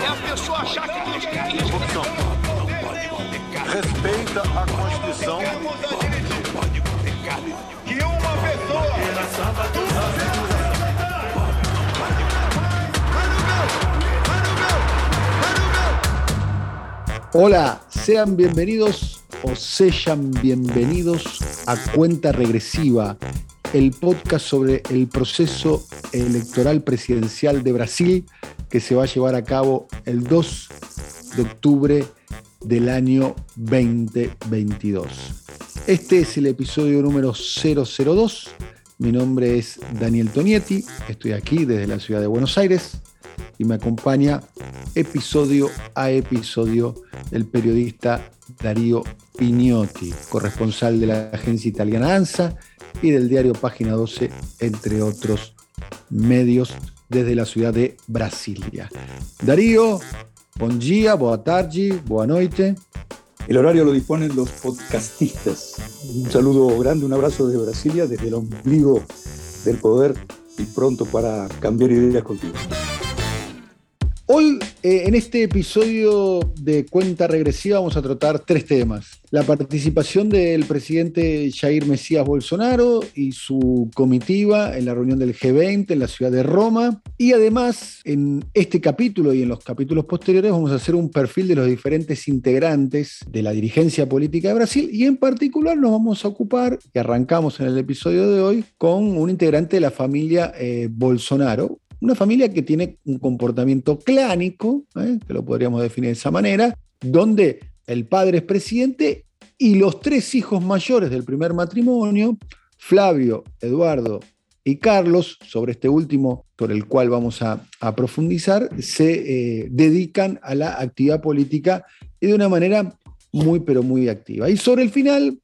É a pessoa achar que quer isso. Corrupção. Respeita a Constituição. que uma pessoa Hola, sean bienvenidos o sean bienvenidos a Cuenta Regresiva, el podcast sobre el proceso electoral presidencial de Brasil que se va a llevar a cabo el 2 de octubre del año 2022. Este es el episodio número 002. Mi nombre es Daniel Tonietti, estoy aquí desde la ciudad de Buenos Aires y me acompaña episodio a episodio el periodista Darío Pignotti, corresponsal de la agencia italiana ANSA y del diario Página 12, entre otros medios desde la ciudad de Brasilia. Darío, buen día, boa tarde, boa noite. El horario lo disponen los podcastistas. Un saludo grande, un abrazo desde Brasilia, desde el ombligo del poder y pronto para cambiar ideas contigo. Hoy, eh, en este episodio de Cuenta Regresiva, vamos a tratar tres temas. La participación del presidente Jair Mesías Bolsonaro y su comitiva en la reunión del G20 en la ciudad de Roma. Y además, en este capítulo y en los capítulos posteriores, vamos a hacer un perfil de los diferentes integrantes de la dirigencia política de Brasil. Y en particular nos vamos a ocupar, y arrancamos en el episodio de hoy, con un integrante de la familia eh, Bolsonaro, una familia que tiene un comportamiento clánico, ¿eh? que lo podríamos definir de esa manera, donde el padre es presidente y los tres hijos mayores del primer matrimonio, Flavio, Eduardo y Carlos, sobre este último, por el cual vamos a, a profundizar, se eh, dedican a la actividad política y de una manera muy, pero muy activa. Y sobre el final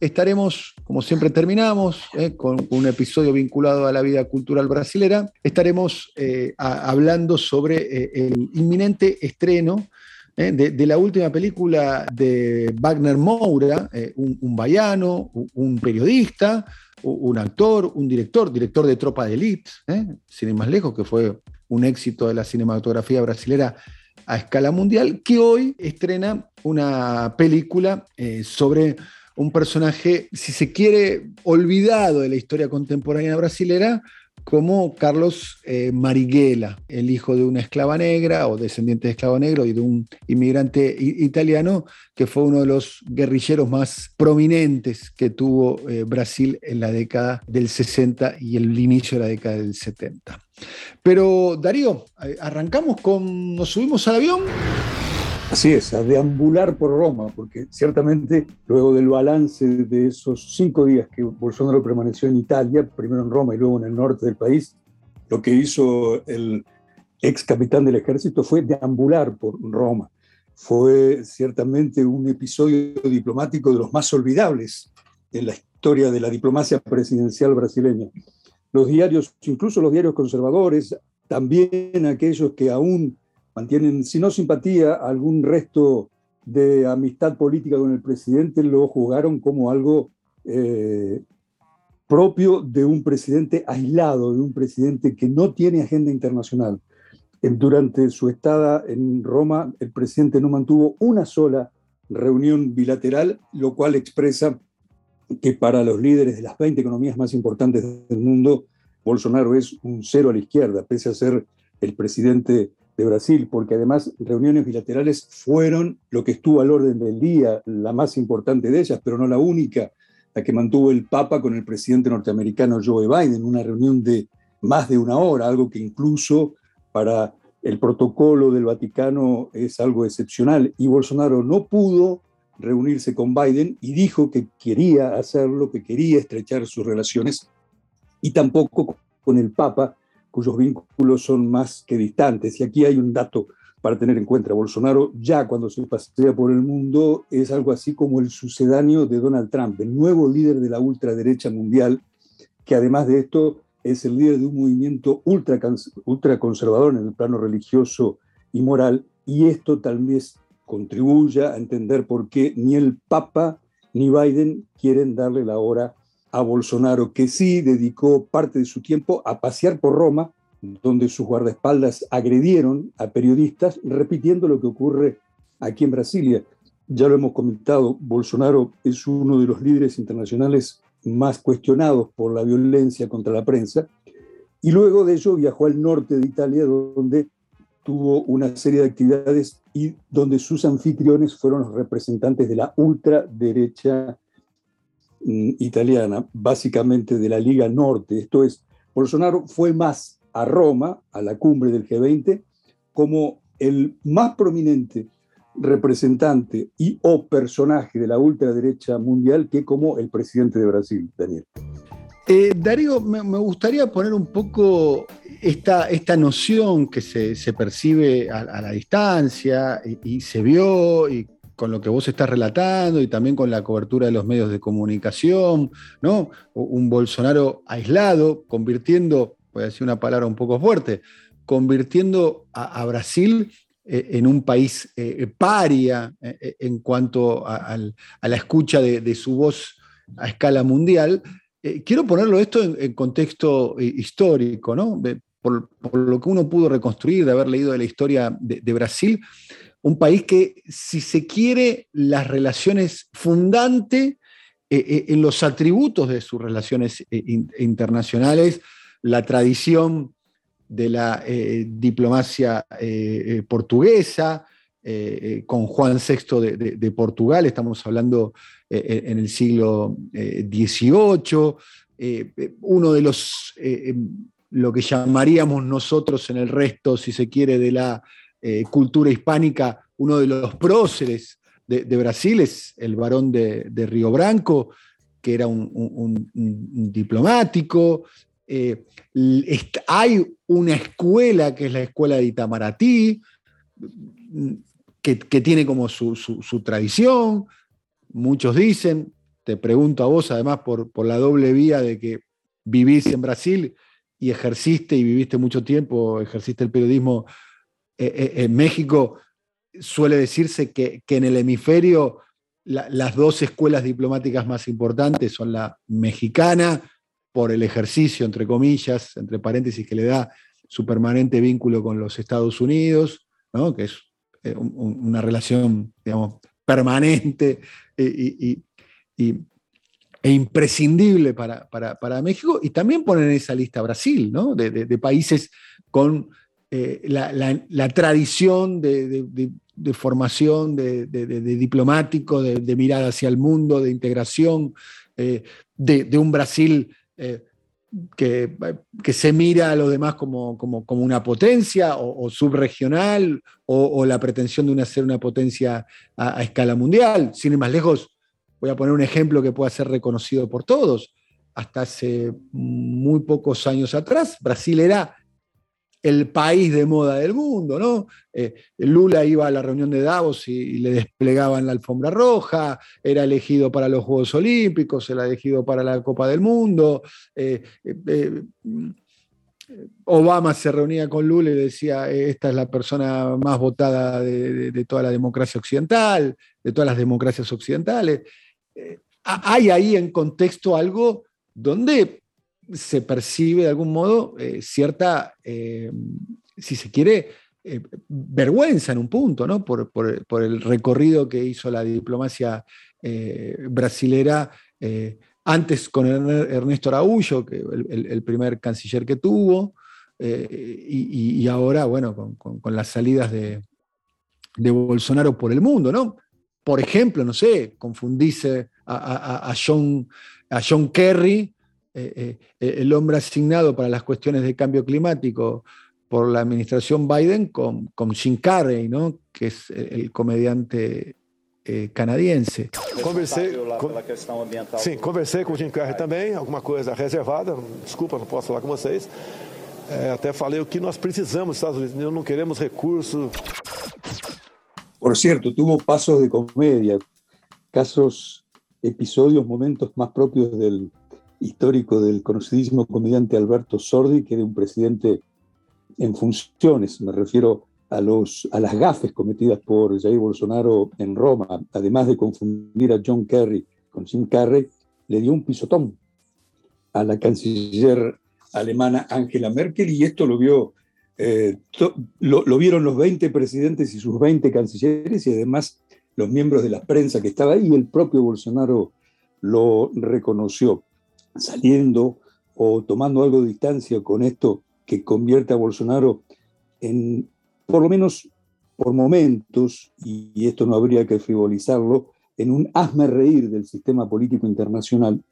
estaremos, como siempre terminamos, eh, con un episodio vinculado a la vida cultural brasilera, estaremos eh, hablando sobre eh, el inminente estreno de, la última película de Wagner Moura, un, un baiano, un, periodista, un actor, un director, director de Tropa de Elite, sin ir más lejos, que fue un éxito de la cinematografía brasilera a escala mundial, que hoy estrena una película sobre un personaje, si se quiere, olvidado de la historia contemporánea brasilera, como Carlos eh, Marighella, el hijo de una esclava negra o descendiente de esclavo negro y de un inmigrante italiano que fue uno de los guerrilleros más prominentes que tuvo eh, Brasil en la década del 60 y el inicio de la década del 70. Pero Darío, eh, arrancamos con, nos subimos al avión. Así es, a deambular por Roma, porque ciertamente luego del balance de esos cinco días que Bolsonaro permaneció en Italia, primero en Roma y luego en el norte del país, lo que hizo el ex capitán del ejército fue deambular por Roma. Fue ciertamente un episodio diplomático de los más olvidables en la historia de la diplomacia presidencial brasileña. Los diarios, incluso los diarios conservadores, también aquellos que aún mantienen, si no simpatía, algún resto de amistad política con el presidente, lo juzgaron como algo eh, propio de un presidente aislado, de un presidente que no tiene agenda internacional. Durante su estada en Roma, el presidente no mantuvo una sola reunión bilateral, lo cual expresa que para los líderes de las 20 economías más importantes del mundo, Bolsonaro es un cero a la izquierda, pese a ser el presidente de Brasil, porque además reuniones bilaterales fueron lo que estuvo al orden del día, la más importante de ellas, pero no la única, la que mantuvo el Papa con el presidente norteamericano Joe Biden, una reunión de más de una hora, algo que incluso para el protocolo del Vaticano es algo excepcional. Y Bolsonaro no pudo reunirse con Biden y dijo que quería hacerlo, que quería estrechar sus relaciones, y tampoco con el Papa, cuyos vínculos son más que distantes. Y aquí hay un dato para tener en cuenta. Bolsonaro ya cuando se pasea por el mundo es algo así como el sucedáneo de Donald Trump, el nuevo líder de la ultraderecha mundial, que además de esto es el líder de un movimiento ultra, ultraconservador en el plano religioso y moral, y esto tal vez contribuya a entender por qué ni el Papa ni Biden quieren darle la hora a Bolsonaro, que sí dedicó parte de su tiempo a pasear por Roma, donde sus guardaespaldas agredieron a periodistas, repitiendo lo que ocurre aquí en Brasilia. Ya lo hemos comentado, Bolsonaro es uno de los líderes internacionales más cuestionados por la violencia contra la prensa, y luego de ello viajó al norte de Italia, donde tuvo una serie de actividades y donde sus anfitriones fueron los representantes de la ultraderecha italiana, básicamente de la Liga Norte. Esto es, Bolsonaro fue más a Roma, a la cumbre del G20, como el más prominente representante y o personaje de la ultraderecha mundial que como el presidente de Brasil, Daniel. Eh, Darío, me, gustaría poner un poco esta, esta noción que se, percibe a, la distancia y, se vio y con lo que vos estás relatando y también con la cobertura de los medios de comunicación, ¿no? Un Bolsonaro aislado, convirtiendo voy a decir una palabra un poco fuerte, convirtiendo a, Brasil eh, en un país eh, paria eh, en cuanto a, la escucha de, su voz a escala mundial. quiero ponerlo esto en, contexto histórico, ¿no? Por, lo que uno pudo reconstruir, de haber leído de la historia de, Brasil, un país que, si se quiere, las relaciones fundantes en los atributos de sus relaciones internacionales la tradición de la eh, diplomacia eh, eh, portuguesa, con Juan VI de, Portugal, estamos hablando en el siglo XVIII, uno de los, em, lo que llamaríamos nosotros en el resto, si se quiere, de la cultura hispánica, uno de los próceres de, Brasil es el varón de, Río Branco, que era un diplomático, eh, hay una escuela que es la escuela de Itamaraty, que, tiene como su, tradición. Muchos dicen, te pregunto a vos además por, por la doble vía de que vivís en Brasil y ejerciste y viviste mucho tiempo, ejerciste el periodismo eh, eh, en México, suele decirse que, en el hemisferio las dos escuelas diplomáticas más importantes son la mexicana por el ejercicio, entre comillas, entre paréntesis, que le da su permanente vínculo con los Estados Unidos, que es eh, una relación, digamos, permanente e imprescindible para, México, y también ponen en esa lista Brasil, ¿no? de, países con eh, la, tradición de, formación de, diplomático, de, mirada hacia el mundo, de integración, eh, de, un Brasil eh, que, que, se mira a lo demás como, como, como una potencia o, subregional o, la pretensión de una, ser una potencia a, escala mundial. Sin ir más lejos, voy a poner un ejemplo que pueda ser reconocido por todos. Hasta hace muy pocos años atrás, Brasil era el país de moda del mundo, ¿no? Eh, Lula iba a la reunión de Davos y, le desplegaban la alfombra roja, era elegido para los Juegos Olímpicos, era elegido para la Copa del Mundo. Eh, eh, Obama se reunía con Lula y decía, esta es la persona más votada de, toda la democracia occidental, de todas las democracias occidentales. Hay ahí en contexto algo donde se percibe de algún modo eh, cierta, eh, si se quiere, eh, vergüenza en un punto, ¿no? Por, el recorrido que hizo la diplomacia brasilera antes con Ernesto Araújo, que el, primer canciller que tuvo, y, ahora, bueno, con, las salidas de, de, Bolsonaro por el mundo, ¿no? Por ejemplo, no sé, confundirse a, a John, a John Kerry eh, eh, el hombre asignado para las cuestiones de cambio climático por la administración Biden con, con Jim Carrey, ¿no? que es el comediante eh, canadiense. Conversei, com, sim, conversei com o Jim Carrey também, alguma coisa reservada, desculpa, não posso falar com vocês. É, até falei o que nós precisamos nos Estados Unidos, não queremos recursos. Por cierto, tuvo pasos de comedia, casos, episodios, momentos más propios del histórico del conocidísimo comediante Alberto Sordi que de un presidente en funciones. Me refiero a, los, a las gafes cometidas por Jair Bolsonaro en Roma, además de confundir a John Kerry con Jim Carrey, le dio un pisotón a la canciller alemana Angela Merkel y esto lo vio eh, lo, vieron los 20 presidentes y sus 20 cancilleres y además los miembros de la prensa que estaba ahí y el propio Bolsonaro lo reconoció. Saliendo o tomando algo de distancia con esto que convierte a Bolsonaro en, por lo menos por momentos, y esto no habría que frivolizarlo, en un hazme reír del sistema político internacional,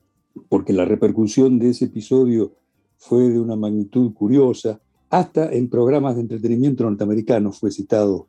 porque la repercusión de ese episodio fue de una magnitud curiosa, hasta en programas de entretenimiento norteamericanos fue citado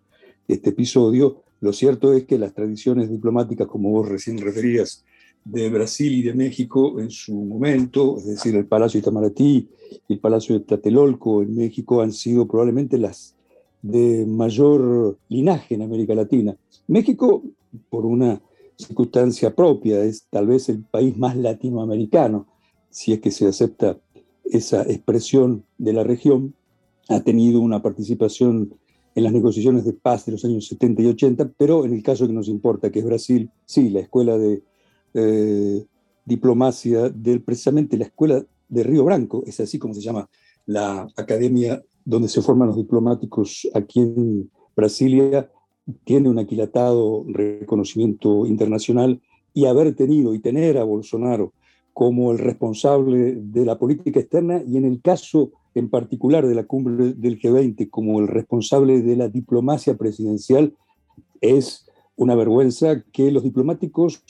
este episodio. Lo cierto es que las tradiciones diplomáticas, como vos recién referías, de Brasil y de México en su momento, es decir, el Palacio Itamaraty y el Palacio de Tlatelolco en México han sido probablemente las de mayor linaje en América Latina. México, por una circunstancia propia, es tal vez el país más latinoamericano, si es que se acepta esa expresión de la región, ha tenido una participación en las negociaciones de paz de los años 70 y 80, pero en el caso que nos importa, que es Brasil, sí, la escuela de eh, diplomacia, del, precisamente la escuela de Río Branco, es así como se llama la academia donde se forman los diplomáticos aquí en Brasilia, tiene un aquilatado reconocimiento internacional y haber tenido y tener a Bolsonaro como el responsable de la política externa y en el caso en particular de la cumbre del G20 como el responsable de la diplomacia presidencial, es una vergüenza que los diplomáticos,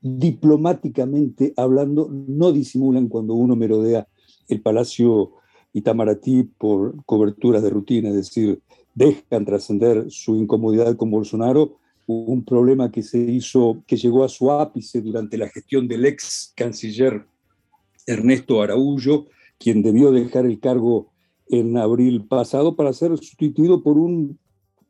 diplomáticamente hablando, no disimulan cuando uno merodea el Palacio Itamaraty por coberturas de rutina, es decir, dejan trascender su incomodidad con Bolsonaro, un problema que se hizo, que llegó a su ápice durante la gestión del ex canciller Ernesto Araújo, quien debió dejar el cargo en abril pasado para ser sustituido por un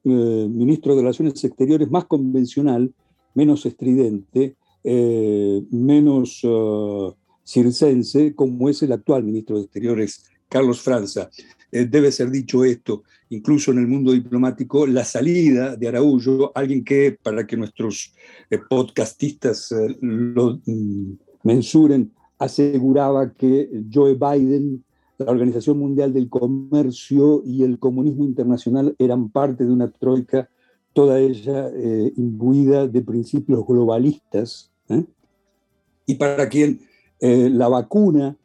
eh, ministro de Relaciones Exteriores más convencional, menos estridente, eh, menos uh, circense, como es el actual ministro de Exteriores, Carlos Franza. Eh, debe ser dicho esto, incluso en el mundo diplomático, la salida de Araújo, alguien que, para que nuestros podcastistas lo mm, mensuren, aseguraba que Joe Biden, la Organización Mundial del Comercio y el comunismo internacional eran parte de una troika, toda ella eh, imbuida de principios globalistas, ¿eh? y para quien eh, la vacuna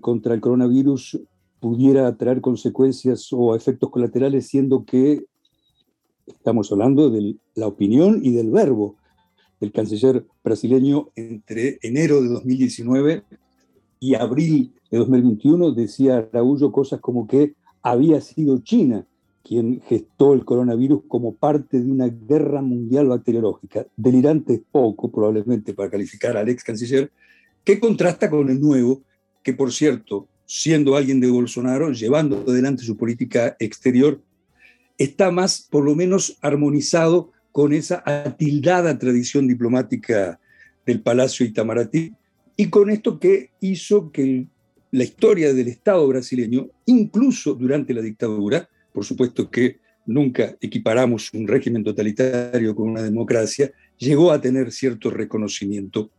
contra el coronavirus pudiera traer consecuencias o efectos colaterales, siendo que estamos hablando de la opinión y del verbo el canciller brasileño entre enero de 2019 y abril de 2021 decía Araújo cosas como que había sido China quien gestó el coronavirus como parte de una guerra mundial bacteriológica. Delirante es poco, probablemente, para calificar al ex canciller, que contrasta con el nuevo, que por cierto, siendo alguien de Bolsonaro, llevando adelante su política exterior, está más, por lo menos, armonizado con esa atildada tradición diplomática del Palacio Itamaraty y con esto que hizo que la historia del Estado brasileño, incluso durante la dictadura, por supuesto que nunca equiparamos un régimen totalitario con una democracia, llegó a tener cierto reconocimiento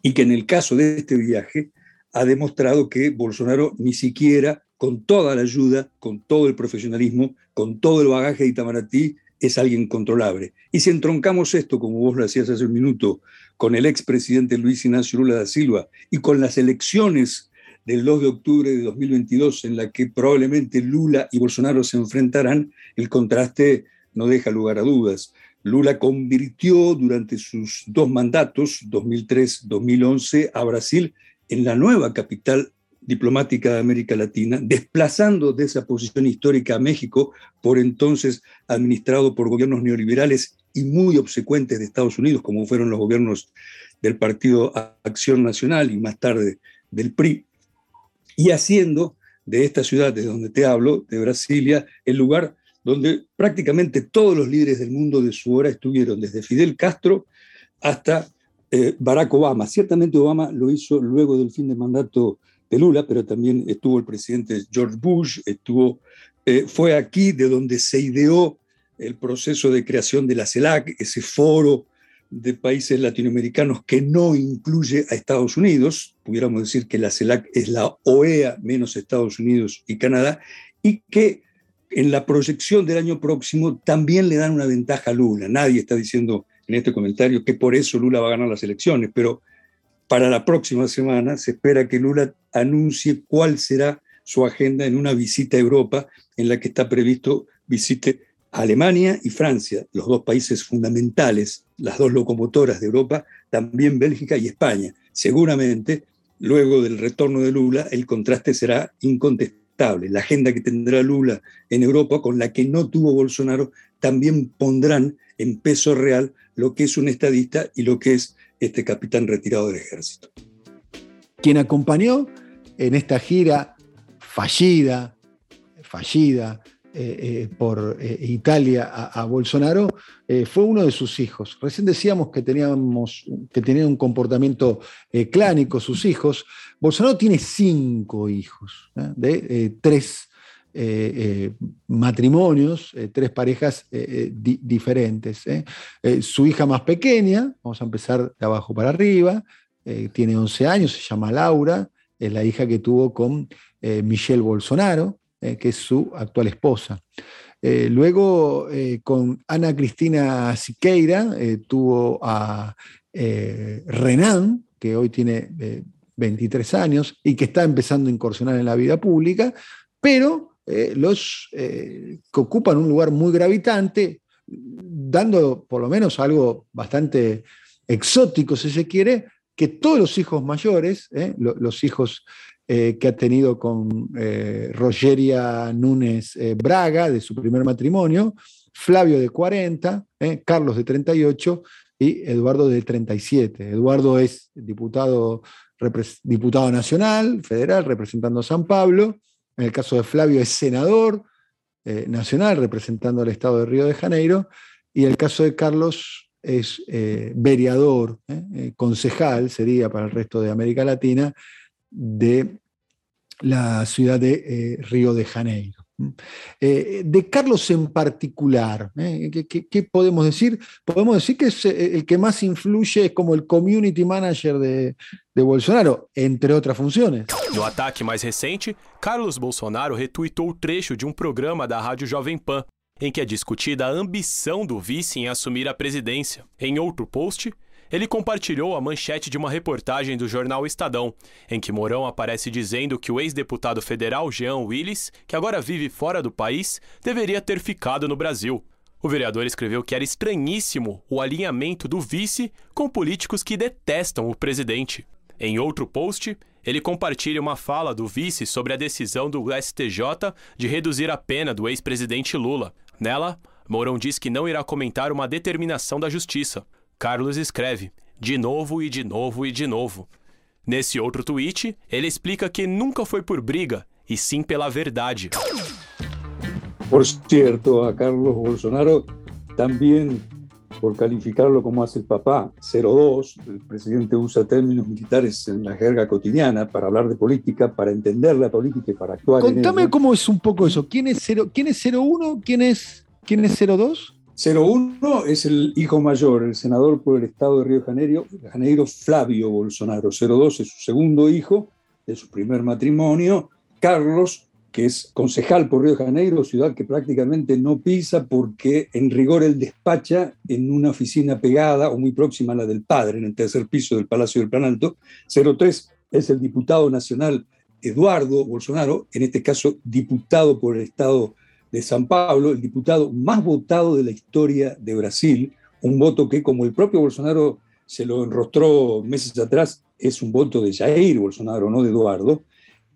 y que en el caso de este viaje ha demostrado que Bolsonaro ni siquiera con toda la ayuda, con todo el profesionalismo, con todo el bagaje de Itamaraty, es alguien controlable. Y si entroncamos esto, como vos lo hacías hace un minuto, con el expresidente Luis Ignacio Lula da Silva y con las elecciones del 2 de octubre de 2022 en la que probablemente Lula y Bolsonaro se enfrentarán, el contraste no deja lugar a dudas. Lula convirtió durante sus dos mandatos, 2003-2011, a Brasil en la nueva capital diplomática de América Latina, desplazando de esa posición histórica a México, por entonces administrado por gobiernos neoliberales y muy obsecuentes de Estados Unidos, como fueron los gobiernos del Partido Acción Nacional y más tarde del PRI, y haciendo de esta ciudad de donde te hablo, de Brasilia, el lugar donde prácticamente todos los líderes del mundo de su hora estuvieron, desde Fidel Castro hasta eh, Barack Obama. Ciertamente Obama lo hizo luego del fin de mandato de Lula, pero también estuvo el presidente George Bush, estuvo, eh, fue aquí de donde se ideó el proceso de creación de la CELAC, ese foro de países latinoamericanos que no incluye a Estados Unidos, pudiéramos decir que la CELAC es la OEA menos Estados Unidos y Canadá, y que en la proyección del año próximo también le dan una ventaja a Lula. Nadie está diciendo en este comentario que por eso Lula va a ganar las elecciones, pero para la próxima semana se espera que Lula anuncie cuál será su agenda en una visita a Europa en la que está previsto visite Alemania y Francia, los dos países fundamentales, las dos locomotoras de Europa, también Bélgica y España. Seguramente, luego del retorno de Lula, el contraste será incontestable la agenda que tendrá Lula en Europa con la que no tuvo Bolsonaro también pondrán en peso real lo que es un estadista y lo que es este capitán retirado del ejército. Quien acompañó en esta gira fallida, fallida, eh, eh, por eh, Italia a, Bolsonaro fue uno de sus hijos. Recién decíamos que, teníamos, que tenían un comportamiento clánico sus hijos. Bolsonaro tiene cinco hijos, de tres matrimonios, tres parejas diferentes. su hija más pequeña, vamos a empezar de abajo para arriba, tiene 11 años, se llama Laura, es la hija que tuvo con Michelle Bolsonaro. Eh, que es su actual esposa. Eh, luego, eh, con Ana Cristina Siqueira, tuvo a Renan, que hoy tiene 23 años y que está empezando a incursionar en la vida pública, pero los que ocupan un lugar muy gravitante, dando por lo menos algo bastante exótico, si se quiere, que todos los hijos mayores, los hijos eh, que ha tenido con eh, Rogeria Núñez eh, Braga, de su primer matrimonio, Flavio de 40, Carlos de 38 y Eduardo de 37. Eduardo es diputado, diputado nacional, federal, representando a San Pablo. En el caso de Flavio es senador nacional, representando al Estado de Río de Janeiro. Y el caso de Carlos es vereador, concejal, sería para el resto de América Latina, de la ciudad de eh, Río de Janeiro. Eh, de Carlos en particular, ¿eh? ¿qué, podemos decir? Podemos decir que es el que más influye como el community manager de, de Bolsonaro, entre otras funciones. No ataque mais recente, Carlos Bolsonaro retuitou o trecho de um programa da Rádio Jovem Pan, em que é discutida a ambição do vice em assumir a presidência. Em outro post, ele compartilhou a manchete de uma reportagem do jornal Estadão, em que Mourão aparece dizendo que o ex-deputado federal Jean Willis, que agora vive fora do país, deveria ter ficado no Brasil. O vereador escreveu que era estranhíssimo o alinhamento do vice com políticos que detestam o presidente. Em outro post, ele compartilha uma fala do vice sobre a decisão do STJ de reduzir a pena do ex-presidente Lula. Nela, Mourão diz que não irá comentar uma determinação da justiça, Carlos escreve de novo e de novo e de novo. Nesse outro tweet, ele explica que nunca foi por briga, e sim pela verdade. Por cierto, a Carlos Bolsonaro también, por calificarlo como hace el papá, 02, el presidente usa términos militares en la jerga cotidiana para hablar de política, para entender la política y para actuar. Contame cómo es un poco eso. ¿Quién es, 0, ¿quién es 01? ¿Quién es, quién es 02? 01 es el hijo mayor, el senador por el estado de Río Janeiro, Janeiro Flavio Bolsonaro. 02 es su segundo hijo de su primer matrimonio, Carlos, que es concejal por Río Janeiro, ciudad que prácticamente no pisa porque en rigor él despacha en una oficina pegada o muy próxima a la del padre, en el tercer piso del Palacio del Planalto. 03 es el diputado nacional Eduardo Bolsonaro, en este caso diputado por el estado de San Pablo, el diputado más votado de la historia de Brasil, un voto que, como el propio Bolsonaro se lo enrostró meses atrás, es un voto de Jair Bolsonaro, no de Eduardo.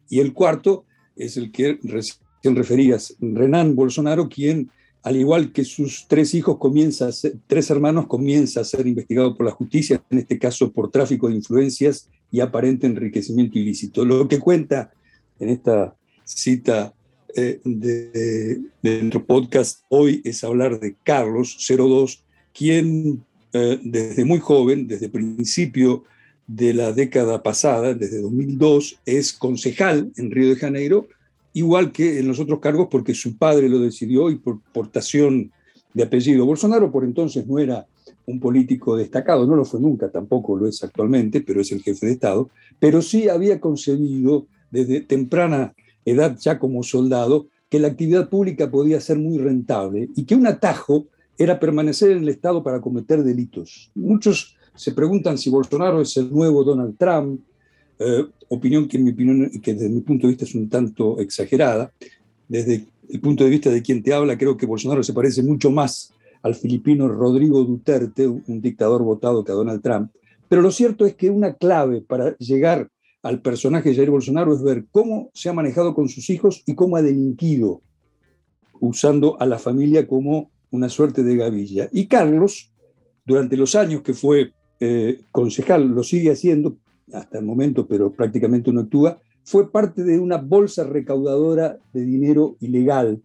Y el cuarto es el que recién referías, Renan Bolsonaro, quien, al igual que sus tres hijos, comienza tres hermanos, comienza a ser investigado por la justicia, en este caso por tráfico de influencias y aparente enriquecimiento ilícito. Lo que cuenta en esta cita eh, de, nuestro podcast hoy es hablar de Carlos 02, quien eh, desde muy joven, desde principio de la década pasada, desde 2002, es concejal en Río de Janeiro, igual que en los otros cargos porque su padre lo decidió y por portación de apellido. Bolsonaro por entonces no era un político destacado, no lo fue nunca, tampoco lo es actualmente, pero es el jefe de Estado, pero sí había concebido desde temprana edad ya como soldado que la actividad pública podía ser muy rentable y que un atajo era permanecer en el Estado para cometer delitos. Muchos se preguntan si Bolsonaro es el nuevo Donald Trump, eh, opinión que, en mi opinión, que desde mi punto de vista es un tanto exagerada. Desde el punto de vista de quien te habla, creo que Bolsonaro se parece mucho más al filipino Rodrigo Duterte, un dictador votado que a Donald Trump. Pero lo cierto es que una clave para llegar al personaje de Jair Bolsonaro es ver cómo se ha manejado con sus hijos y cómo ha delinquido, usando a la familia como una suerte de gavilla. Y Carlos, durante los años que fue eh, concejal, lo sigue haciendo hasta el momento, pero prácticamente no actúa, fue parte de una bolsa recaudadora de dinero ilegal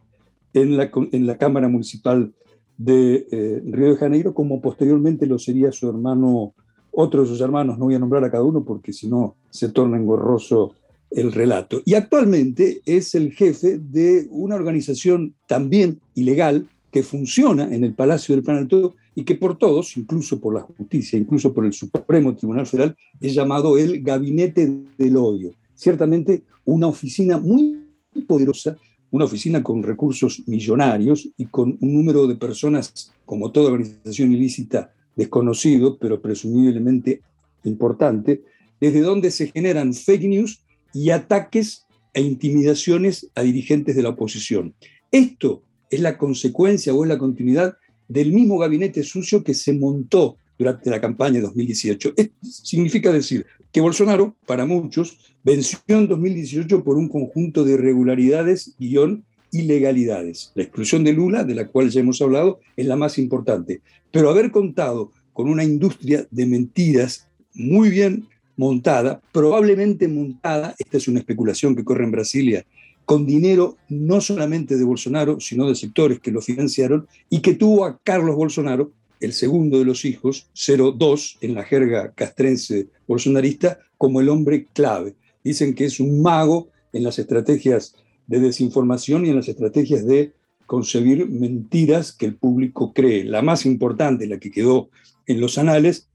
en la, en la Cámara Municipal de eh, Río de Janeiro, como posteriormente lo sería su hermano, otro de sus hermanos, no voy a nombrar a cada uno porque si no se torna engorroso el relato. Y actualmente es el jefe de una organización también ilegal que funciona en el Palacio del Plan Todo y que por todos, incluso por la justicia, incluso por el Supremo Tribunal Federal, es llamado el Gabinete del Odio. Ciertamente una oficina muy poderosa una oficina con recursos millonarios y con un número de personas, como toda organización ilícita, desconocido, pero presumiblemente importante, desde donde se generan fake news y ataques e intimidaciones a dirigentes de la oposición. Esto es la consecuencia o es la continuidad del mismo gabinete sucio que se montó durante la campaña de 2018. Esto significa decir que Bolsonaro, para muchos, venció en 2018 por un conjunto de irregularidades, guion, ilegalidades. La exclusión de Lula, de la cual ya hemos hablado, es la más importante. Pero haber contado con una industria de mentiras muy bien montada, probablemente montada, esta es una especulación que corre en Brasilia, con dinero no solamente de Bolsonaro, sino de sectores que lo financiaron y que tuvo a Carlos Bolsonaro, el segundo de los hijos, 02 en la jerga castrense bolsonarista, como el hombre clave. Dicen que es un mago en las estrategias de desinformación y en las estrategias de concebir mentiras que el público cree. La más importante, la que quedó en los anales,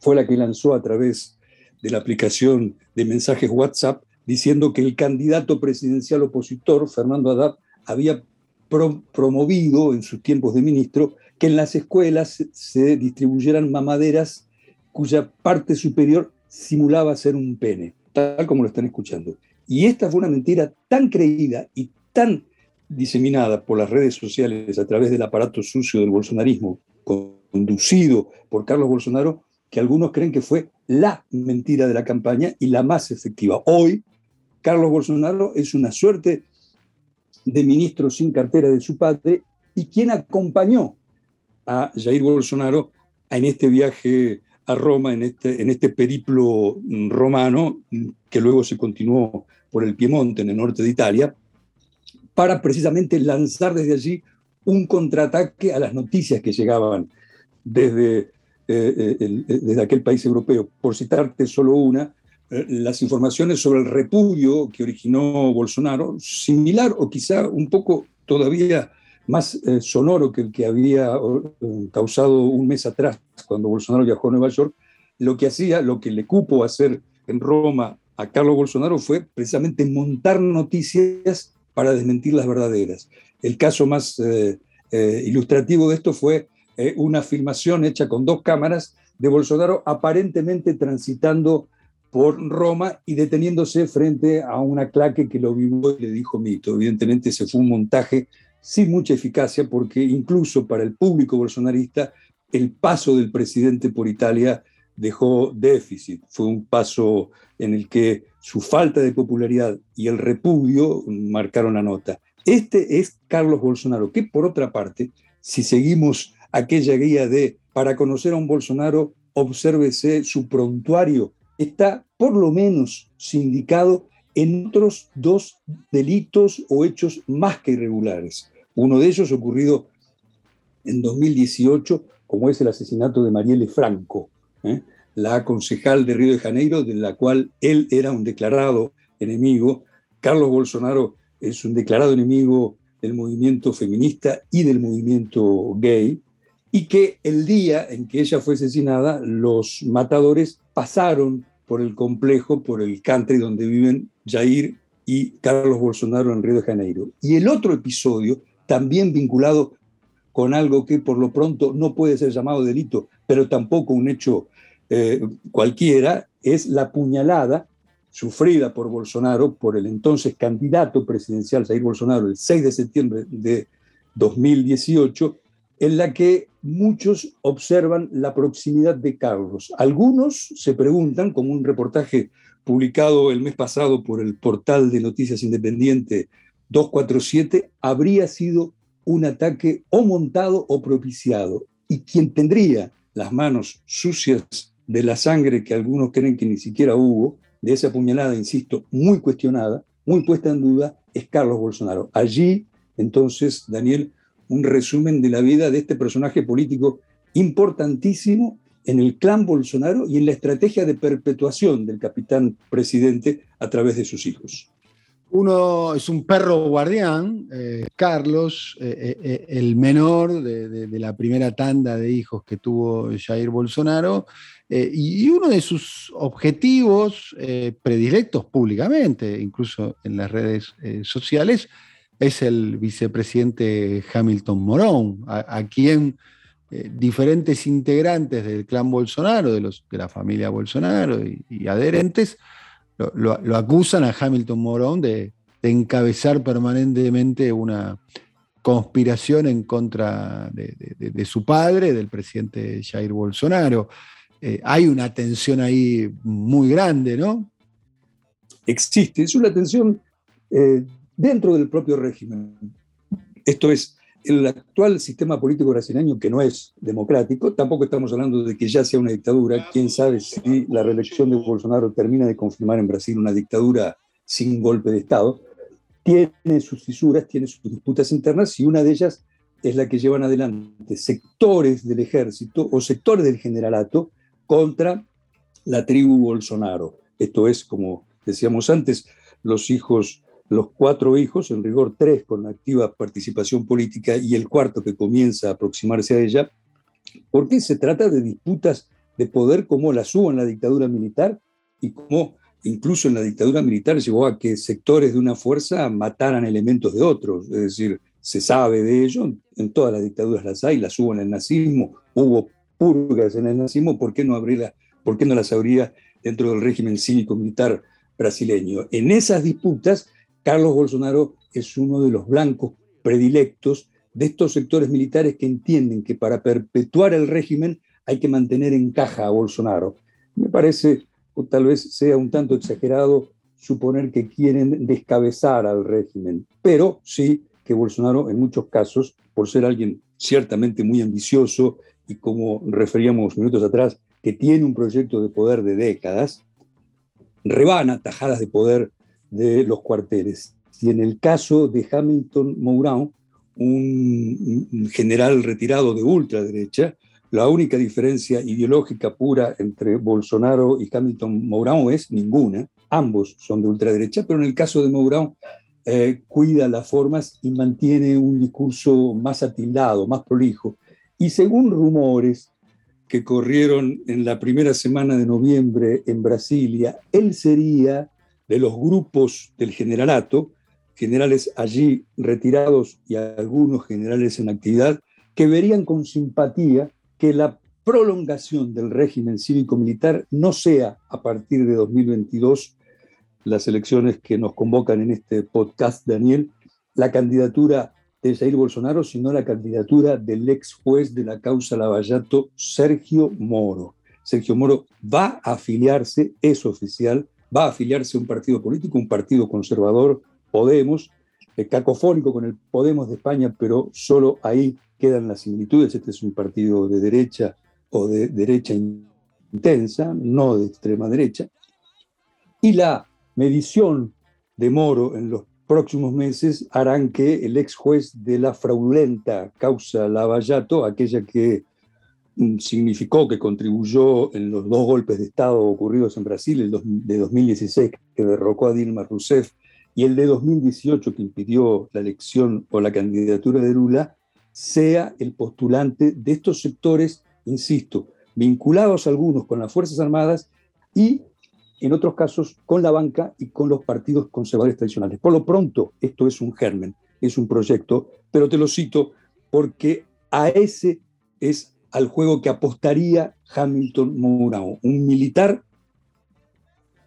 fue la que lanzó a través de la aplicación de mensajes WhatsApp diciendo que el candidato presidencial opositor, Fernando Haddad, había promovido en sus tiempos de ministro que en las escuelas se distribuyeran mamaderas cuya parte superior simulaba ser un pene tal como lo están escuchando. Y esta fue una mentira tan creída y tan diseminada por las redes sociales a través del aparato sucio del bolsonarismo, conducido por Carlos Bolsonaro, que algunos creen que fue la mentira de la campaña y la más efectiva. Hoy, Carlos Bolsonaro es una suerte de ministro sin cartera de su padre y quien acompañó a Jair Bolsonaro en este viaje a Roma en este, en este periplo mm, romano, mm, que luego se continuó por el Piemonte, en el norte de Italia, para precisamente lanzar desde allí un contraataque a las noticias que llegaban desde, eh, eh, desde aquel país europeo. Por citarte solo una, eh, las informaciones sobre el repudio que originó Bolsonaro, similar o quizá un poco todavía más eh, sonoro que el que había eh, causado un mes atrás cuando Bolsonaro viajó a Nueva York, lo que hacía, lo que le cupo hacer en Roma a Carlos Bolsonaro fue precisamente montar noticias para desmentir las verdaderas. El caso más eh, ilustrativo de esto fue una filmación hecha con dos cámaras de Bolsonaro aparentemente transitando por Roma y deteniéndose frente a una claque que lo vio y le dijo mito. Evidentemente se fue un montaje sin mucha eficacia porque incluso para el público bolsonarista el paso del presidente por Italia dejó déficit. Fue un paso en el que su falta de popularidad y el repudio marcaron la nota. Este es Carlos Bolsonaro, que por otra parte, si seguimos aquella guía de para conocer a un Bolsonaro, obsérvese su prontuario, está por lo menos sindicado en otros dos delitos o hechos más que irregulares. Uno de ellos ocurrido en 2018, como es el asesinato de Marielle Franco, ¿eh? la concejal de Río de Janeiro, de la cual él era un declarado enemigo. Carlos Bolsonaro es un declarado enemigo del movimiento feminista y del movimiento gay, y que el día en que ella fue asesinada, los matadores pasaron por el complejo, por el country donde viven Jair y Carlos Bolsonaro en Río de Janeiro. Y el otro episodio, también vinculado con algo que por lo pronto no puede ser llamado delito, pero tampoco un hecho eh, cualquiera, es la puñalada sufrida por Bolsonaro, por el entonces candidato presidencial Jair Bolsonaro, el 6 de septiembre de 2018, en la que muchos observan la proximidad de Carlos. Algunos se preguntan, como un reportaje publicado el mes pasado por el portal de noticias independiente 247, habría sido un ataque o montado o propiciado. Y quien tendría las manos sucias de la sangre que algunos creen que ni siquiera hubo, de esa puñalada, insisto, muy cuestionada, muy puesta en duda, es Carlos Bolsonaro. Allí, entonces, Daniel, un resumen de la vida de este personaje político importantísimo en el clan Bolsonaro y en la estrategia de perpetuación del capitán presidente a través de sus hijos. Uno es un perro guardián, eh, Carlos, eh, eh, el menor de, la primera tanda de hijos que tuvo Jair Bolsonaro, y uno de sus objetivos predilectos públicamente, incluso en las redes sociales, es el vicepresidente Hamilton Morón, a, quien diferentes integrantes del clan Bolsonaro, de la familia Bolsonaro y adherentes, lo, acusan a Hamilton Morón de, encabezar permanentemente una conspiración en contra de, su padre, del presidente Jair Bolsonaro. Eh, hay una tensión ahí muy grande, ¿no? Existe, es una tensión eh, dentro del propio régimen. Esto es, el actual sistema político brasileño, que no es democrático, tampoco estamos hablando de que ya sea una dictadura, quién sabe si la reelección de Bolsonaro termina de confirmar en Brasil una dictadura sin golpe de Estado, tiene sus fisuras, tiene sus disputas internas y una de ellas es la que llevan adelante sectores del ejército o sectores del generalato contra la tribu Bolsonaro. Esto es, como decíamos antes, los hijos los cuatro hijos, en rigor tres con activa participación política y el cuarto que comienza a aproximarse a ella, porque se trata de disputas de poder como las hubo en la dictadura militar y como incluso en la dictadura militar llegó a que sectores de una fuerza mataran elementos de otros, es decir, se sabe de ello, en todas las dictaduras las hay, las hubo en el nazismo, hubo purgas en el nazismo, ¿por qué no, por qué no las habría dentro del régimen cívico-militar brasileño? En esas disputas Carlos Bolsonaro es uno de los blancos predilectos de estos sectores militares que entienden que para perpetuar el régimen hay que mantener en caja a Bolsonaro. Me parece, o tal vez sea un tanto exagerado, suponer que quieren descabezar al régimen, pero sí que Bolsonaro en muchos casos, por ser alguien ciertamente muy ambicioso y como referíamos minutos atrás, que tiene un proyecto de poder de décadas, rebana tajadas de poder de los cuarteles. Y en el caso de Hamilton Mourão, un general retirado de ultraderecha, la única diferencia ideológica pura entre Bolsonaro y Hamilton Mourão es ninguna. Ambos son de ultraderecha, pero en el caso de Mourão eh, cuida las formas y mantiene un discurso más atildado, más prolijo. Y según rumores que corrieron en la primera semana de noviembre en Brasilia, él sería de los grupos del generalato, generales allí retirados y algunos generales en actividad, que verían con simpatía que la prolongación del régimen cívico-militar no sea a partir de 2022, las elecciones que nos convocan en este podcast, Daniel, la candidatura de Jair Bolsonaro, sino la candidatura del ex juez de la causa Lavallato, Sergio Moro. Sergio Moro va a afiliarse, es oficial, va a afiliarse a un partido político, un partido conservador, Podemos, eh, cacofónico con el Podemos de España, pero solo ahí quedan las similitudes. Este es un partido de derecha o de derecha intensa, no de extrema derecha. Y la medición de Moro en los próximos meses harán que el ex juez de la fraudulenta causa Lavallato, aquella que significó que contribuyó en los dos golpes de Estado ocurridos en Brasil, el de 2016 que derrocó a Dilma Rousseff y el de 2018 que impidió la elección o la candidatura de Lula, sea el postulante de estos sectores, insisto, vinculados algunos con las Fuerzas Armadas y en otros casos con la banca y con los partidos conservadores tradicionales. Por lo pronto, esto es un germen, es un proyecto, pero te lo cito porque a ese es al juego que apostaría Hamilton Mourão, un militar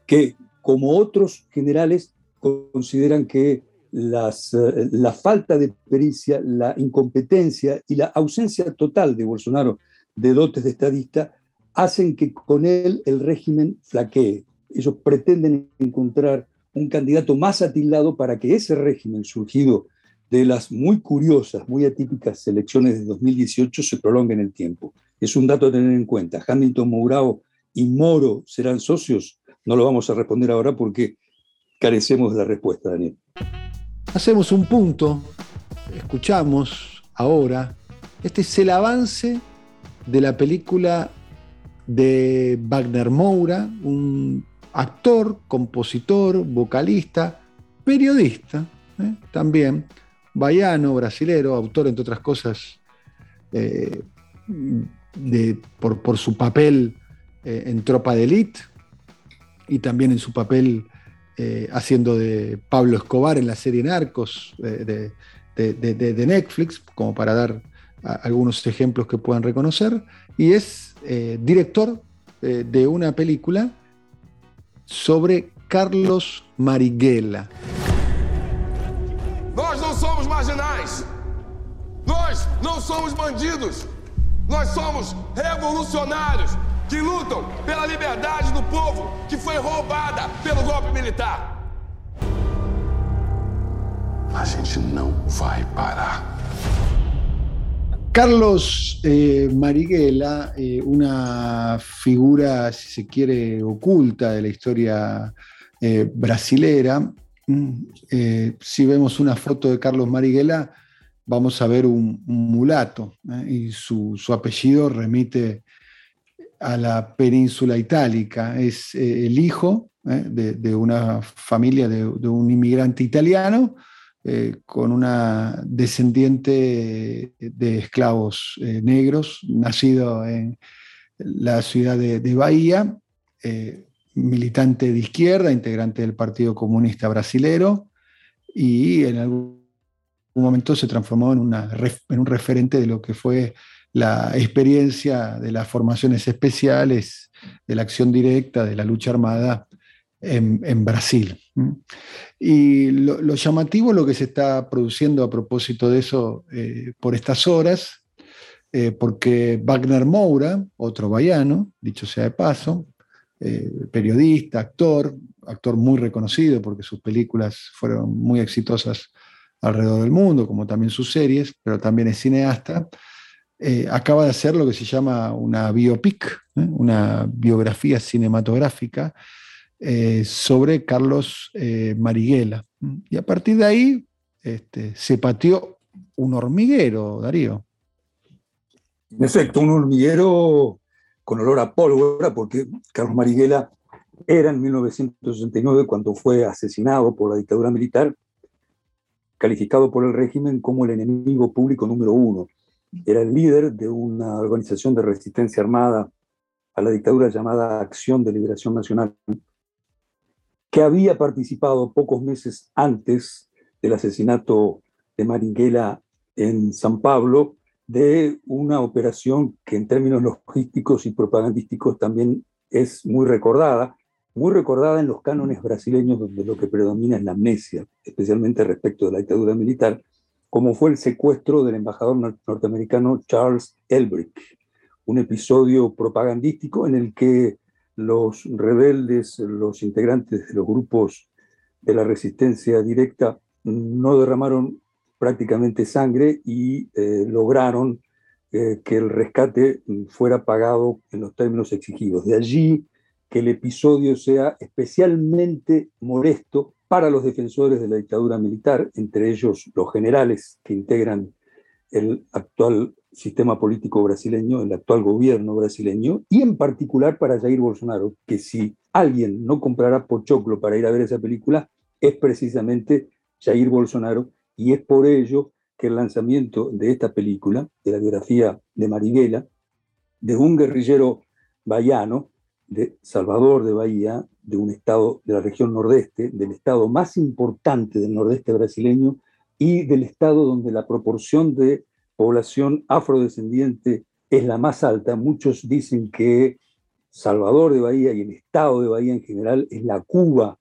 que, como otros generales, consideran que las, eh, la falta de pericia, la incompetencia y la ausencia total de Bolsonaro de dotes de estadista hacen que con él el régimen flaquee. Ellos pretenden encontrar un candidato más atildado para que ese régimen surgido de las muy curiosas, muy atípicas elecciones de 2018 se prolongue en el tiempo. Es un dato a tener en cuenta. Hamilton Mourao y Moro serán socios. No lo vamos a responder ahora porque carecemos de la respuesta, Daniel. Hacemos un punto, escuchamos ahora, este es el avance de la película de Wagner Moura, un actor, compositor, vocalista, periodista, ¿eh? también, baiano, brasilero, autor, entre otras cosas, eh, de, por, su papel eh, en Tropa de Elite y también en su papel haciendo de Pablo Escobar en la serie Narcos de, de Netflix, como para dar algunos ejemplos que puedan reconocer, y es director de una película sobre Carlos Marighella. Não somos bandidos. Nós somos revolucionários que lutam pela liberdade do povo que foi roubada pelo golpe militar. A gente não vai parar. Carlos eh, Marighella, eh, una figura, si se quiere, oculta de la historia eh, brasilera. Mm, si vemos una foto de Carlos Marighella, vamos a ver un, mulato y su, apellido remite a la península itálica. Es el hijo de, una familia de un inmigrante italiano eh, con una descendiente de esclavos eh, negros, nacido en la ciudad de, Bahía, eh, militante de izquierda, integrante del Partido Comunista Brasilero, y en algún momento se transformó en, un referente de lo que fue la experiencia de las formaciones especiales, de la acción directa, de la lucha armada en, Brasil. Y lo, llamativo lo que se está produciendo a propósito de eso eh, por estas horas, eh, porque Wagner Moura, otro baiano, dicho sea de paso, eh, periodista, actor, actor muy reconocido porque sus películas fueron muy exitosas alrededor del mundo, como también sus series, pero también es cineasta, acaba de hacer lo que se llama una biopic, una biografía cinematográfica, eh, sobre Carlos eh, Marighella. Y a partir de ahí este, se pateó un hormiguero, Darío. En efecto, un hormiguero con olor a pólvora, porque Carlos Marighella era en 1969 cuando fue asesinado por la dictadura militar, calificado por el régimen como el enemigo público número uno. Era el líder de una organización de resistencia armada a la dictadura llamada Acción de Liberación Nacional, que había participado pocos meses antes del asesinato de Marighella en San Pablo de una operación que en términos logísticos y propagandísticos también es muy recordada, muy recordada en los cánones brasileños donde lo que predomina es la amnesia, especialmente respecto de la dictadura militar, como fue el secuestro del embajador norteamericano Charles Elbrick, un episodio propagandístico en el que los rebeldes, los integrantes de los grupos de la resistencia directa no derramaron prácticamente sangre y eh, lograron eh, que el rescate fuera pagado en los términos exigidos. De allí que el episodio sea especialmente molesto para los defensores de la dictadura militar, entre ellos los generales que integran el actual sistema político brasileño, el actual gobierno brasileño, y en particular para Jair Bolsonaro, que si alguien no comprará Pochoclo para ir a ver esa película, es precisamente Jair Bolsonaro, y es por ello que el lanzamiento de esta película, de la biografía de Marighella, de un guerrillero baiano, de Salvador de Bahía, de un estado de la región nordeste, del estado más importante del nordeste brasileño y del estado donde la proporción de población afrodescendiente es la más alta. Muchos dicen que Salvador de Bahía y el estado de Bahía en general es la Cuba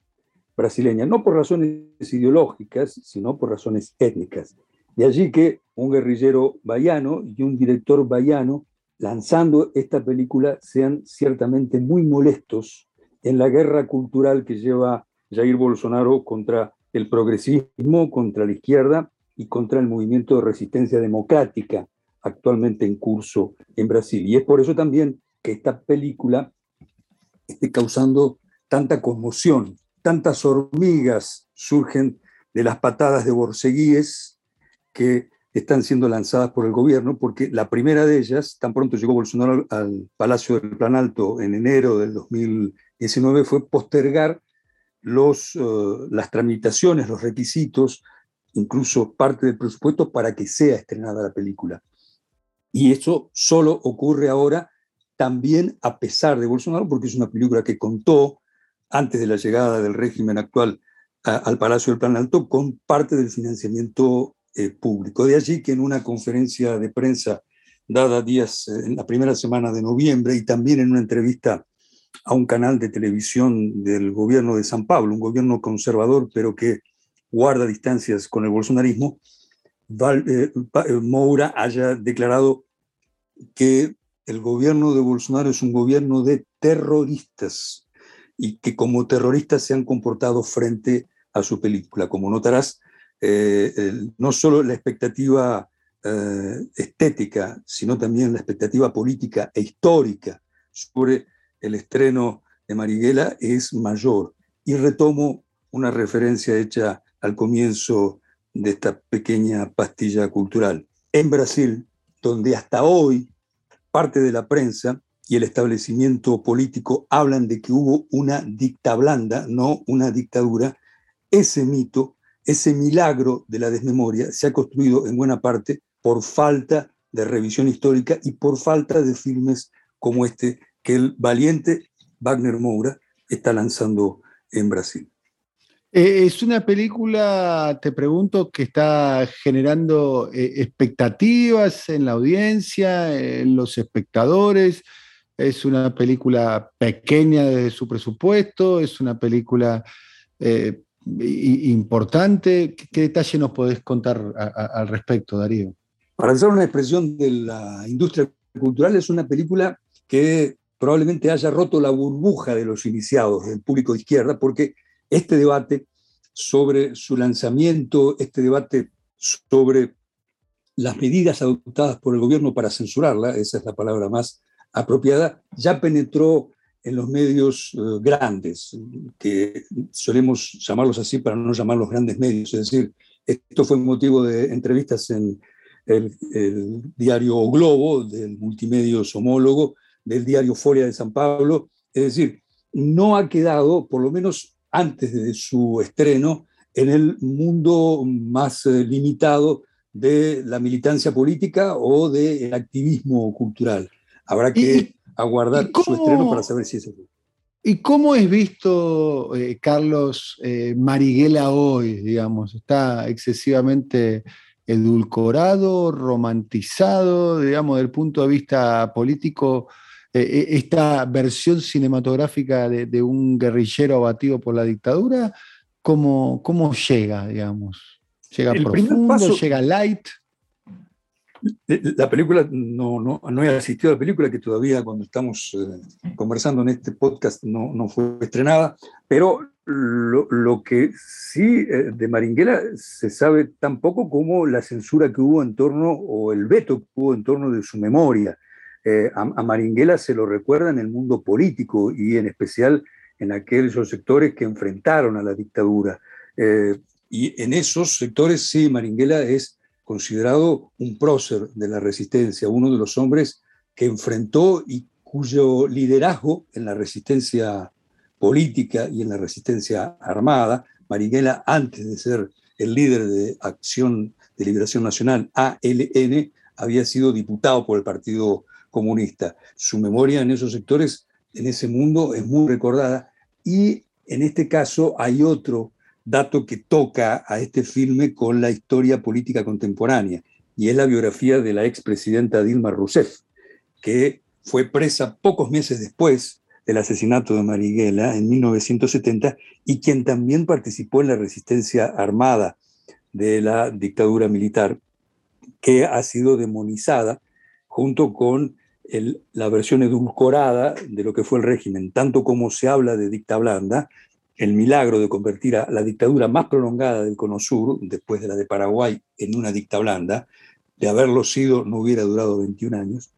brasileña, no por razones ideológicas, sino por razones étnicas. De allí que un guerrillero bahiano y un director bahiano, lanzando esta película, sean ciertamente muy molestos en la guerra cultural que lleva Jair Bolsonaro contra el progresismo, contra la izquierda y contra el movimiento de resistencia democrática actualmente en curso en Brasil. Y es por eso también que esta película esté causando tanta conmoción, tantas hormigas surgen de las patadas de borceguíes que están siendo lanzadas por el gobierno, porque la primera de ellas, tan pronto llegó Bolsonaro al Palacio del Planalto en enero del 2019, fue postergar los, eh, las tramitaciones, los requisitos, incluso parte del presupuesto para que sea estrenada la película. Y eso solo ocurre ahora también a pesar de Bolsonaro, porque es una película que contó antes de la llegada del régimen actual al Palacio del Plan Alto con parte del financiamiento eh, público. De allí que en una conferencia de prensa dada días eh, en la primera semana de noviembre y también en una entrevista a un canal de televisión del gobierno de San Pablo, un gobierno conservador pero que guarda distancias con el bolsonarismo, eh, Moura haya declarado que el gobierno de Bolsonaro es un gobierno de terroristas y que como terroristas se han comportado frente a su película. Como notarás, eh, no solo la expectativa eh, estética, sino también la expectativa política e histórica sobre el estreno de Marighella es mayor. Y retomo una referencia hecha al comienzo de esta pequeña pastilla cultural. En Brasil, donde hasta hoy parte de la prensa y el establecimiento político hablan de que hubo una dicta blanda, no una dictadura, ese mito, ese milagro de la desmemoria se ha construido en buena parte por falta de revisión histórica y por falta de filmes como este que el valiente Wagner Moura está lanzando en Brasil. Eh, es una película, te pregunto, que está generando eh, expectativas en la audiencia, en los espectadores. Es una película pequeña de su presupuesto, es una película eh, importante. ¿Qué, detalle nos podés contar al respecto, Darío? Para usar una expresión de la industria cultural, es una película que probablemente haya roto la burbuja de los iniciados, del público de izquierda, porque este debate sobre su lanzamiento, este debate sobre las medidas adoptadas por el gobierno para censurarla, esa es la palabra más apropiada, ya penetró en los medios eh, grandes, que solemos llamarlos así para no llamarlos grandes medios. Es decir, esto fue motivo de entrevistas en el, el diario Globo, del multimedios homólogo, del diario Folia de San Pablo. Es decir, no ha quedado, por lo menos antes de su estreno, en el mundo más eh, limitado de la militancia política o del activismo cultural. Habrá que aguardar su estreno para saber si es eso. ¿Y cómo es visto, eh, Carlos, eh, Marighella hoy, digamos? ¿Está excesivamente edulcorado, romantizado, digamos, desde el punto de vista político? Eh, eh, esta versión cinematográfica de, un guerrillero abatido por la dictadura, ¿cómo, cómo llega, digamos? ¿Llega profundo, llega light? La película, no, no, no, he asistido a la película, que todavía cuando estamos eh, conversando en este podcast no, no fue estrenada, pero lo, lo, que sí de Maringuela se sabe tan poco como la censura que hubo en torno, o el veto que hubo en torno de su memoria. Eh, a, Maringuela se lo recuerda en el mundo político y en especial en aquellos sectores que enfrentaron a la dictadura. Eh, y en esos sectores, sí, Maringuela es considerado un prócer de la resistencia, uno de los hombres que enfrentó y cuyo liderazgo en la resistencia política y en la resistencia armada, Maringuela, antes de ser el líder de Acción de Liberación Nacional, ALN, había sido diputado por el Partido Comunista. Su memoria en esos sectores, en ese mundo, es muy recordada. Y en este caso hay otro dato que toca a este filme con la historia política contemporánea, y es la biografía de la expresidenta Dilma Rousseff, que fue presa pocos meses después del asesinato de Marighella en 1970 y quien también participó en la resistencia armada de la dictadura militar, que ha sido demonizada junto con la versión edulcorada de lo que fue el régimen, tanto como se habla de dicta blanda, el milagro de convertir a la dictadura más prolongada del Cono Sur, después de la de Paraguay, en una dicta blanda, de haberlo sido no hubiera durado 21 años,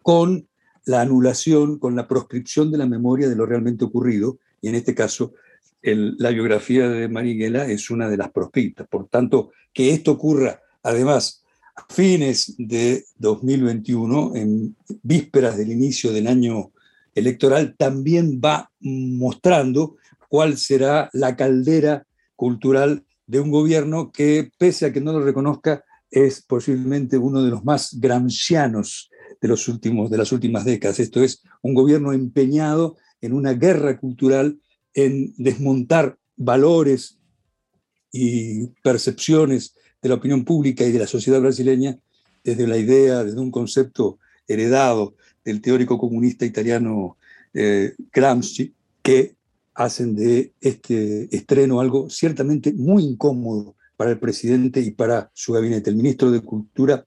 con la anulación, con la proscripción de la memoria de lo realmente ocurrido, y en este caso la biografía de Marighella es una de las proscriptas. Por tanto, que esto ocurra, además, a fines de 2021, en vísperas del inicio del año electoral, también va mostrando cuál será la caldera cultural de un gobierno que, pese a que no lo reconozca, es posiblemente uno de los más gramscianos de, los últimos, de las últimas décadas. Esto es un gobierno empeñado en una guerra cultural, en desmontar valores y percepciones de la opinión pública y de la sociedad brasileña desde la idea, desde un concepto heredado del teórico comunista italiano eh, Gramsci, que hacen de este estreno algo ciertamente muy incómodo para el presidente y para su gabinete. El ministro de Cultura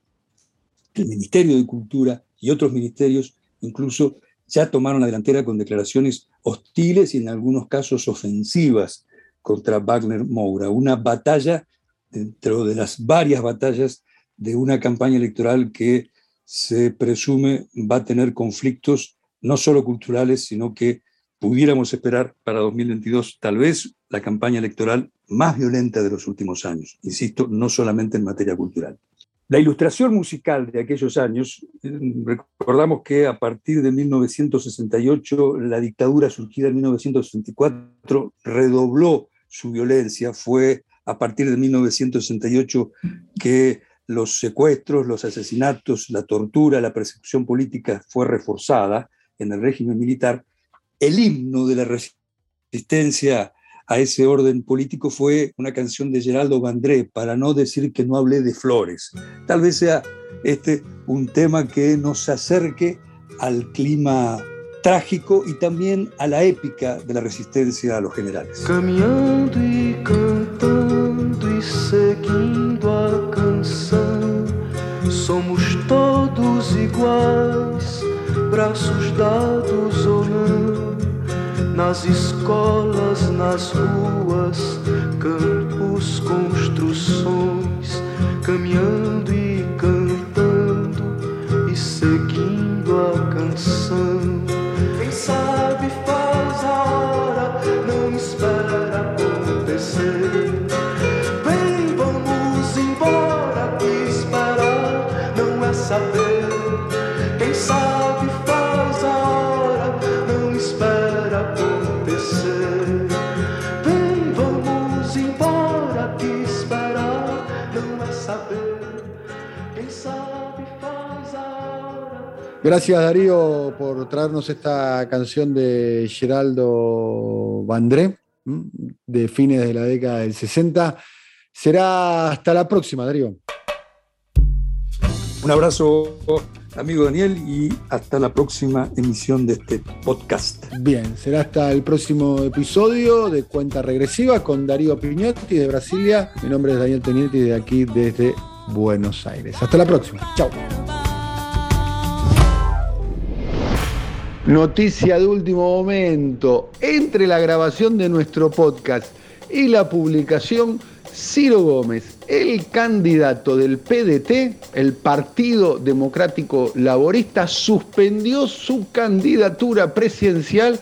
el Ministerio de Cultura y otros ministerios incluso ya tomaron la delantera con declaraciones hostiles y en algunos casos ofensivas contra Wagner Moura. Una batalla dentro de las varias batallas de una campaña electoral que se presume va a tener conflictos no solo culturales, sino que pudiéramos esperar para 2022 tal vez la campaña electoral más violenta de los últimos años, insisto, no solamente en materia cultural. La ilustración musical de aquellos años, recordamos que a partir de 1968, la dictadura surgida en 1964 redobló su violencia. Fue a partir de 1968 que los secuestros, los asesinatos, la tortura, la persecución política fue reforzada en el régimen militar. El himno de la resistencia a ese orden político fue una canción de Geraldo Vandré, para no decir que no hablé de flores. Tal vez sea este un tema que nos acerque al clima trágico y también a la épica de la resistencia a los generales. Caminhando y cantando y seguindo a canção, somos todos iguais, braços dados. Nas escolas, nas ruas, campos, construções, caminhando e Gracias Darío por traernos esta canción de Geraldo Vandré, ¿m? de fines de la década del 60. Será hasta la próxima, Darío. Un abrazo, amigo Daniel, y hasta la próxima emisión de este podcast. Bien, será hasta el próximo episodio de Cuenta Regresiva con Darío Piñotti de Brasilia. Mi nombre es Daniel Teniente de aquí desde Buenos Aires. Hasta la próxima. Chao. Noticia de último momento. Entre la grabación de nuestro podcast y la publicación, Ciro Gómez, el candidato del PDT, el Partido Democrático Laborista, suspendió su candidatura presidencial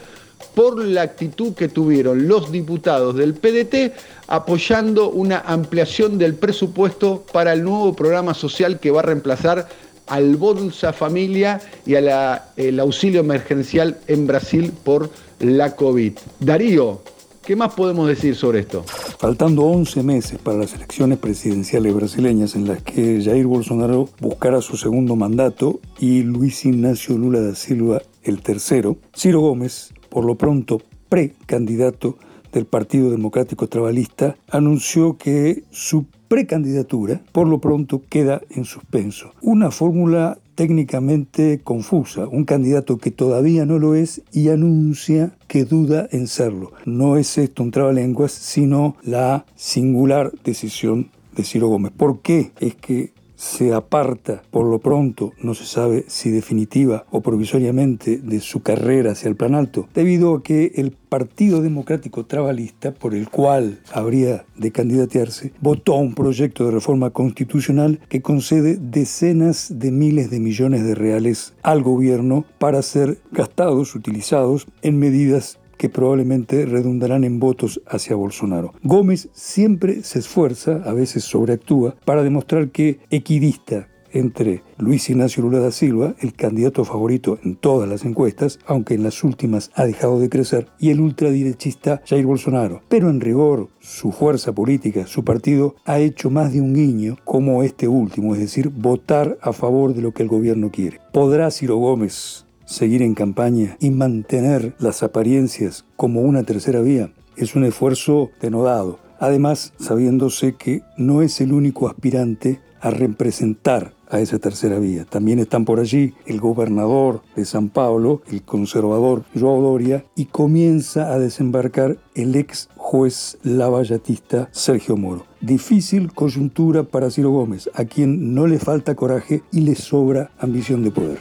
por la actitud que tuvieron los diputados del PDT apoyando una ampliación del presupuesto para el nuevo programa social que va a reemplazar al Bolsa Familia y al auxilio emergencial en Brasil por la COVID. Darío, ¿Qué más podemos decir sobre esto? Faltando 11 meses para las elecciones presidenciales brasileñas en las que Jair Bolsonaro buscará su segundo mandato y Luis Ignacio Lula da Silva el tercero, Ciro Gómez, por lo pronto precandidato del Partido Democrático Trabalista, anunció que su precandidatura por lo pronto queda en suspenso. Una fórmula técnicamente confusa, un candidato que todavía no lo es y anuncia que duda en serlo. No es esto un trabalenguas, sino la singular decisión de Ciro Gómez. ¿Por qué es que se aparta. Por lo pronto, no se sabe si definitiva o provisoriamente, de su carrera hacia el plan alto, debido a que el Partido Democrático Trabalista, por el cual habría de candidatearse, votó un proyecto de reforma constitucional que concede decenas de miles de millones de reales al gobierno para ser gastados, utilizados en medidas que probablemente redundarán en votos hacia Bolsonaro. Gómez siempre se esfuerza, a veces sobreactúa, para demostrar que equidista entre Luis Ignacio Lula da Silva, el candidato favorito en todas las encuestas, aunque en las últimas ha dejado de crecer, y el ultraderechista Jair Bolsonaro. Pero en rigor, su fuerza política, su partido, ha hecho más de un guiño como este último, es decir, votar a favor de lo que el gobierno quiere. ¿Podrá Ciro Gómez seguir en campaña y mantener las apariencias como una tercera vía es un esfuerzo denodado. Además, sabiéndose que no es el único aspirante a representar a esa tercera vía. También están por allí el gobernador de San Pablo, el conservador Joao Doria, y comienza a desembarcar el ex juez lavallatista Sergio Moro. Difícil coyuntura para Ciro Gómez, a quien no le falta coraje y le sobra ambición de poder.